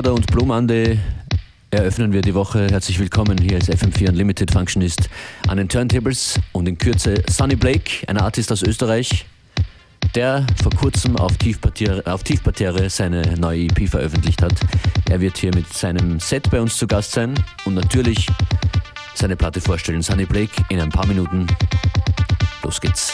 Order und Blue Monday eröffnen wir die Woche. Herzlich willkommen. Hier ist FM4 Unlimited Functionist an den Turntables und in Kürze Sonny Blake, ein Artist aus Österreich, der vor kurzem auf Tiefparterre, auf Tiefparterre seine neue EP veröffentlicht hat. Er wird hier mit seinem Set bei uns zu Gast sein und natürlich seine Platte vorstellen. Sunny Blake in ein paar Minuten. Los geht's.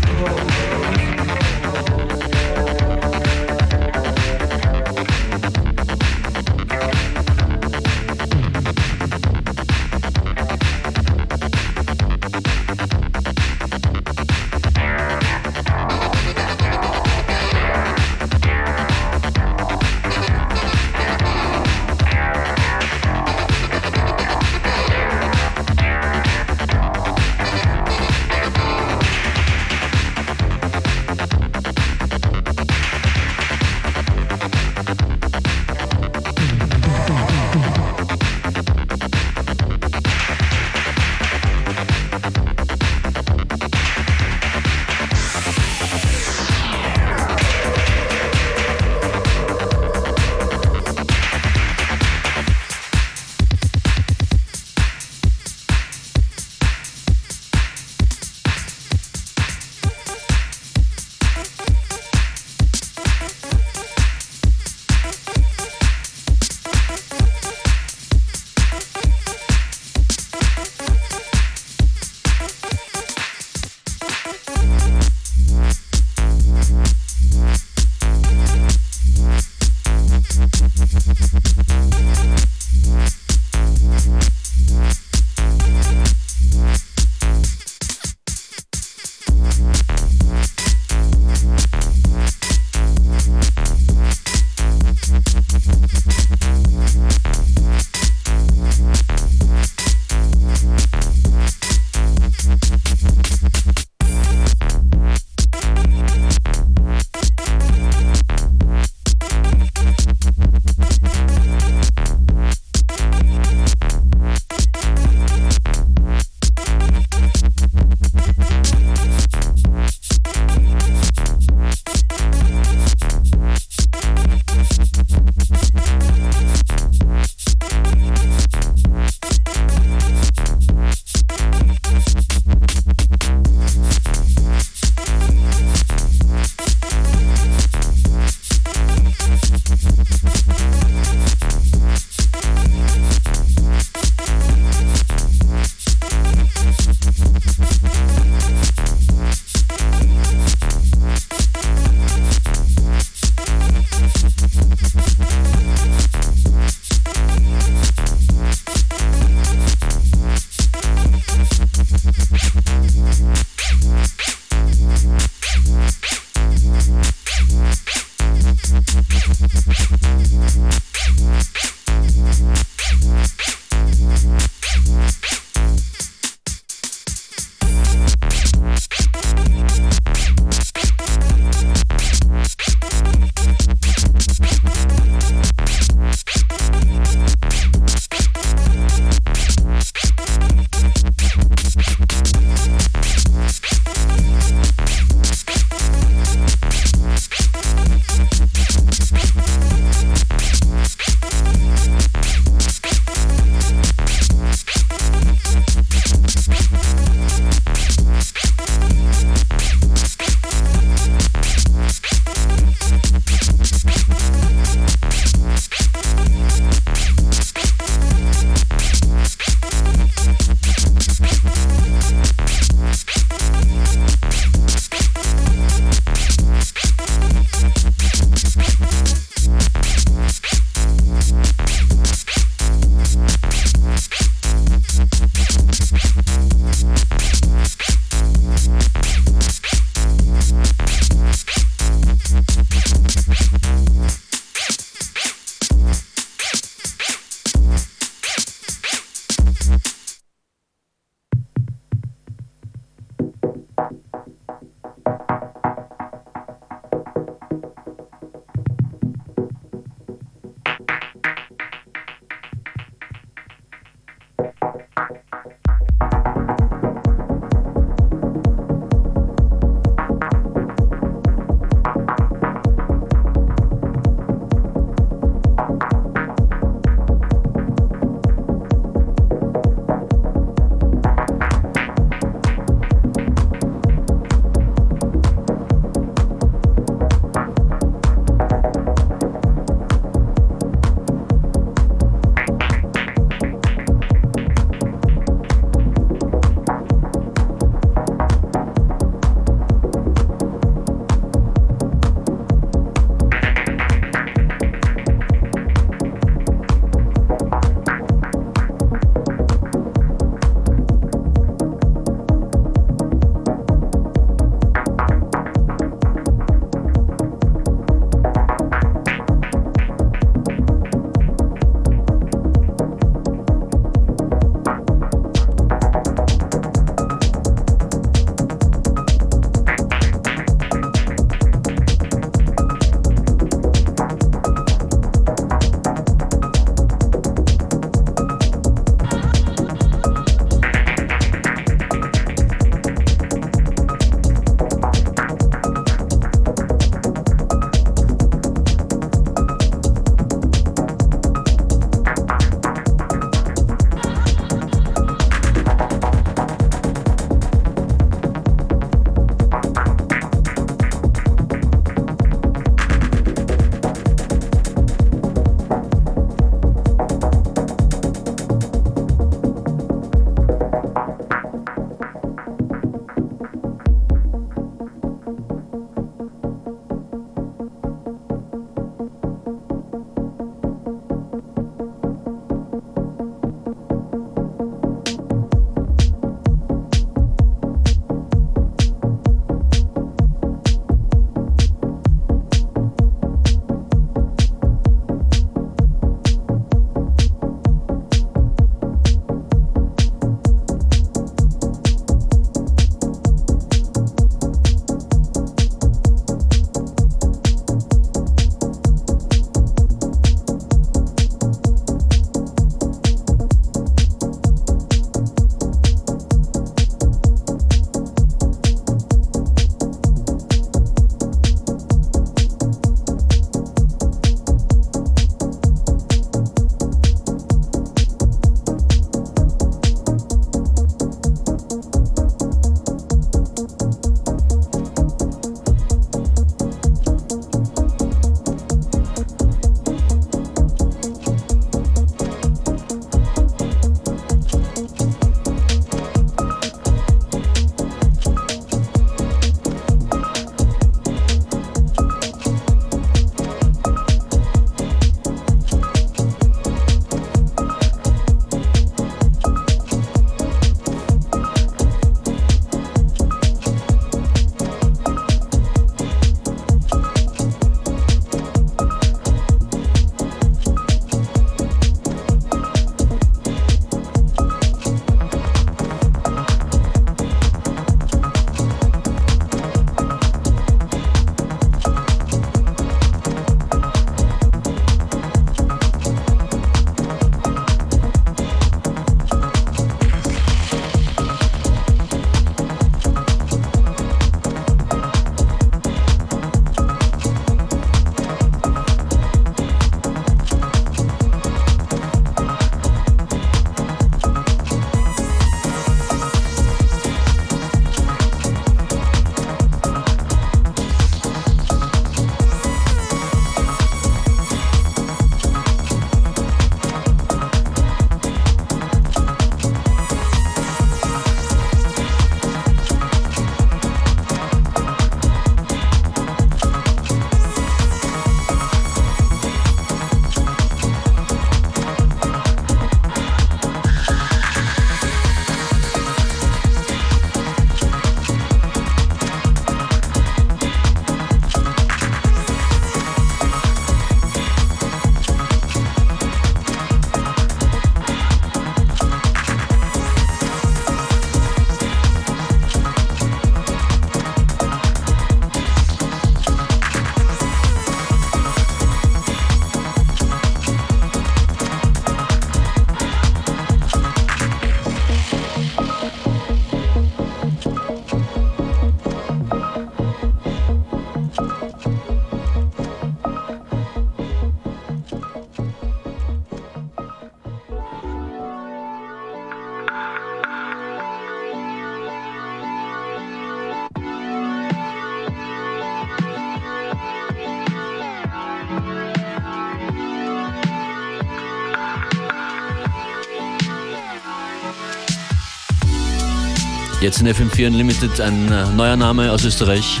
Jetzt in FM4 Unlimited ein äh, neuer Name aus Österreich.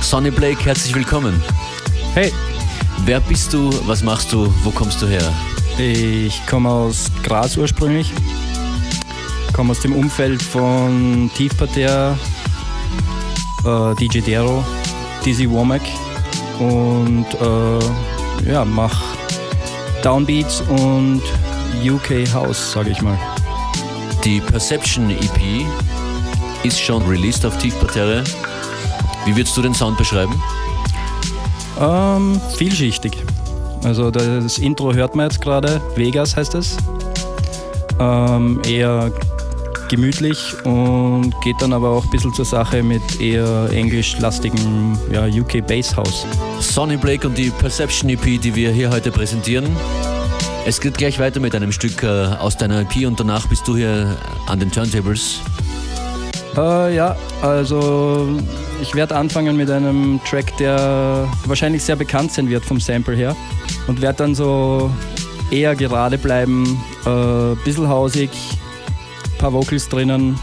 Sonny Blake, herzlich willkommen. Hey. Wer bist du? Was machst du? Wo kommst du her? Ich komme aus Graz ursprünglich. Komme aus dem Umfeld von Tiefparterre, äh, DJ Dero, Dizzy Womack und äh, ja, mach Downbeats und UK House, sage ich mal. Die Perception EP ist schon released auf Tiefparterre. Wie würdest du den Sound beschreiben? Ähm, vielschichtig. Also das Intro hört man jetzt gerade, Vegas heißt es. Ähm, eher gemütlich und geht dann aber auch ein bisschen zur Sache mit eher englischlastigem ja, UK Bass House. Sonny Blake und die Perception EP, die wir hier heute präsentieren. Es geht gleich weiter mit einem Stück äh, aus deiner EP und danach bist du hier an den Turntables. Äh, ja, also ich werde anfangen mit einem Track, der wahrscheinlich sehr bekannt sein wird vom Sample her und werde dann so eher gerade bleiben, äh, bisschen hausig, paar Vocals drinnen.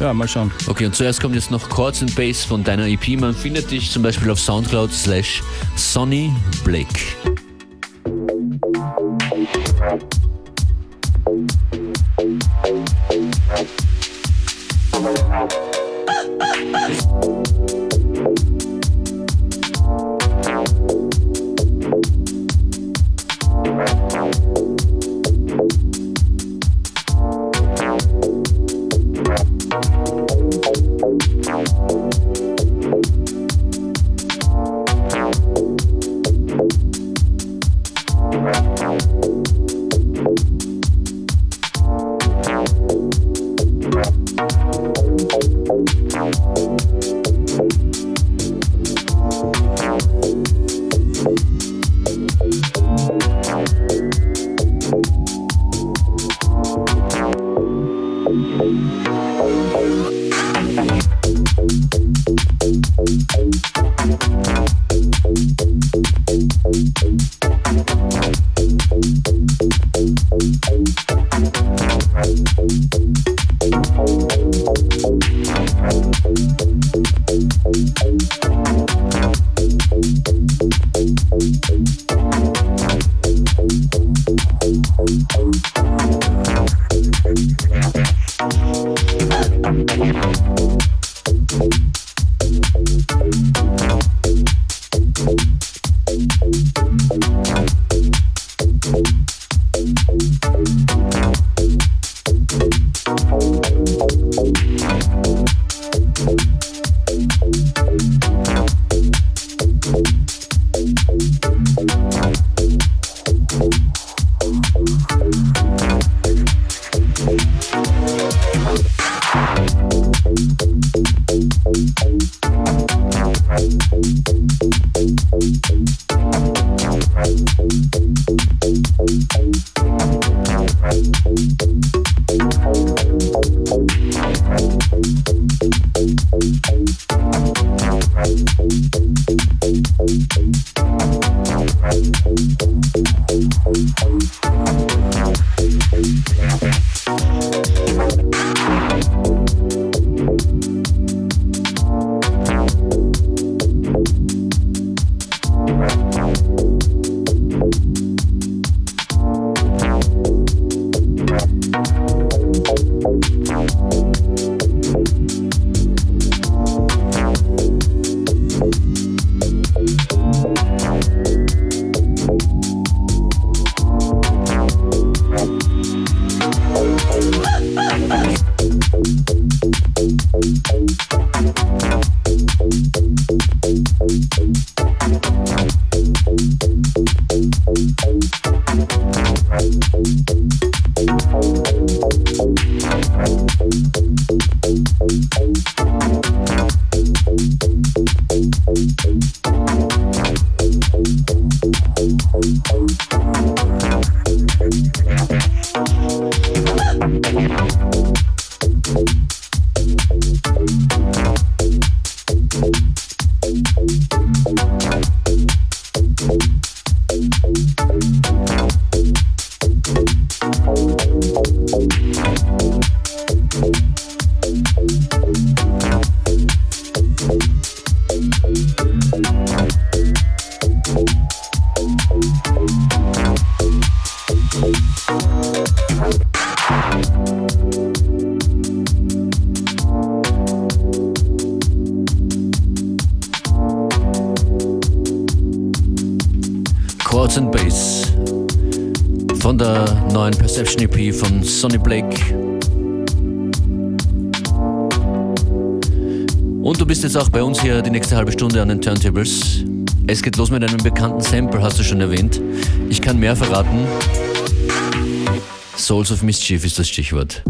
Ja, mal schauen. Okay, und zuerst kommt jetzt noch Chords and Bass von deiner EP. Man findet dich zum Beispiel auf Soundcloud slash Sonny Blake. Ah, ah, ah. Sonny Blake. Und du bist jetzt auch bei uns hier die nächste halbe Stunde an den Turntables. Es geht los mit einem bekannten Sample, hast du schon erwähnt. Ich kann mehr verraten. Souls of Mischief ist das Stichwort.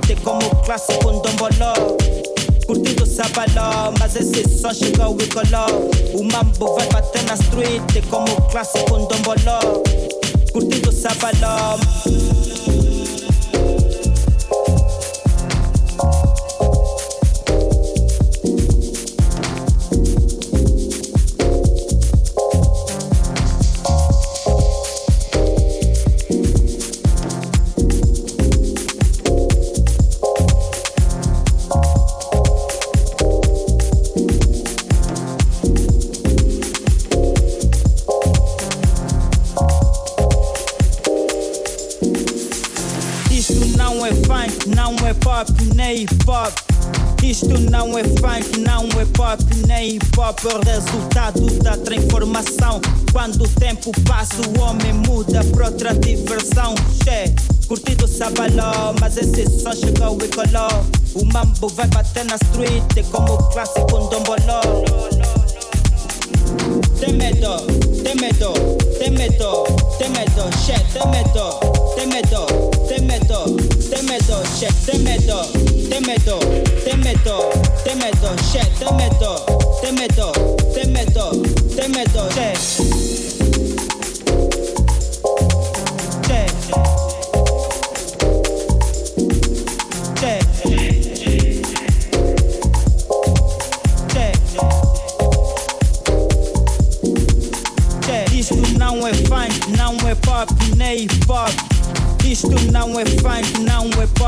fuerte como clásico en domboló. Curtido sabaló, mas se som chegou e colou. O mambo na street como clássico em domboló. Curtido sabaló. Por resultado da transformação. Quando o tempo passa, o homem muda pra outra diversão. Che, curtido sabaló, mas esse som chegou e colou. O mambo vai bater na street, é como o clássico domboló. Tem medo, tem medo, tem medo, tem medo, che, tem medo, tem medo, tem medo, tem medo, che, tem medo, tem medo, tem medo, tem medo, che, tem medo te meto, te meto, te meto, che.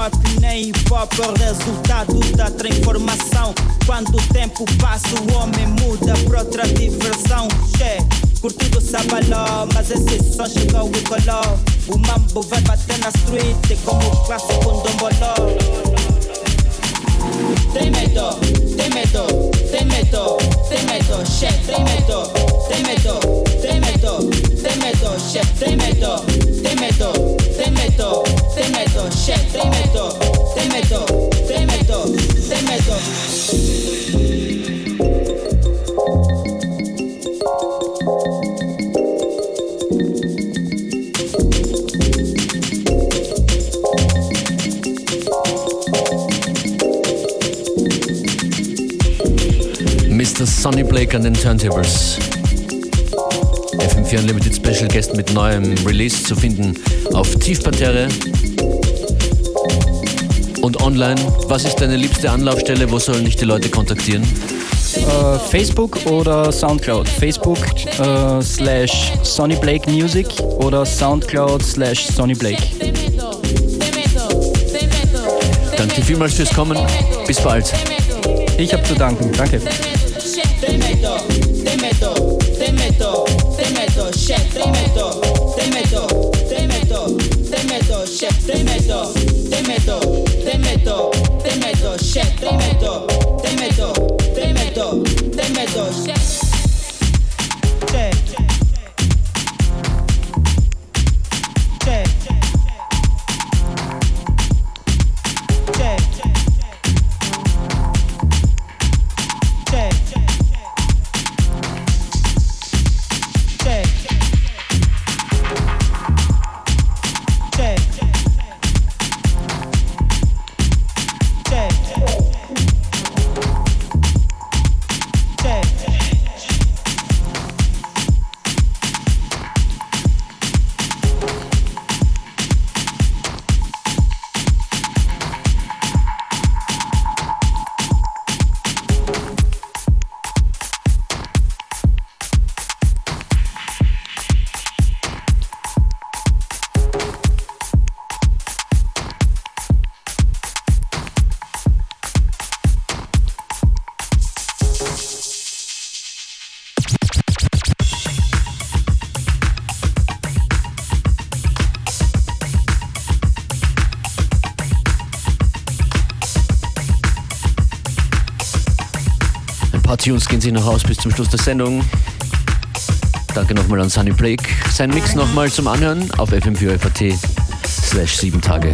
Pop, nem hip-hop. É o resultado da transformação quando o tempo passa, o homem muda pra outra diversão. Che, curtido sabaló, mas esse som chegou e colou. O mambo vai bater na street, é como o clássico domboló. Tem medo, tem medo, tem medo, tem medo, che, tem medo, tem medo, tem medo, chef, chef, Mr. Sonny Blake and the Turntables. FM4 Unlimited Special Guest mit neuem Release zu finden auf Tiefparterre und online. Was ist deine liebste Anlaufstelle? Wo sollen dich die Leute kontaktieren? Uh, Facebook oder Soundcloud. Facebook uh, slash Sonny Blake Music oder Soundcloud slash Sonny Blake. Danke vielmals fürs Kommen. Bis bald. Ich habe zu danken. Danke. Te meto, te meto, chef, te meto, te meto, chef, te Tunes gehen sich noch aus bis zum Schluss der Sendung. Danke nochmal an Sunny Blake. Sein Mix nochmal zum Anhören auf fm4fat slash 7 Tage.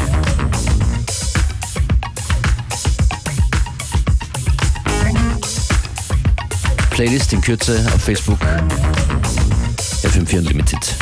Playlist in Kürze auf Facebook FM4 Unlimited.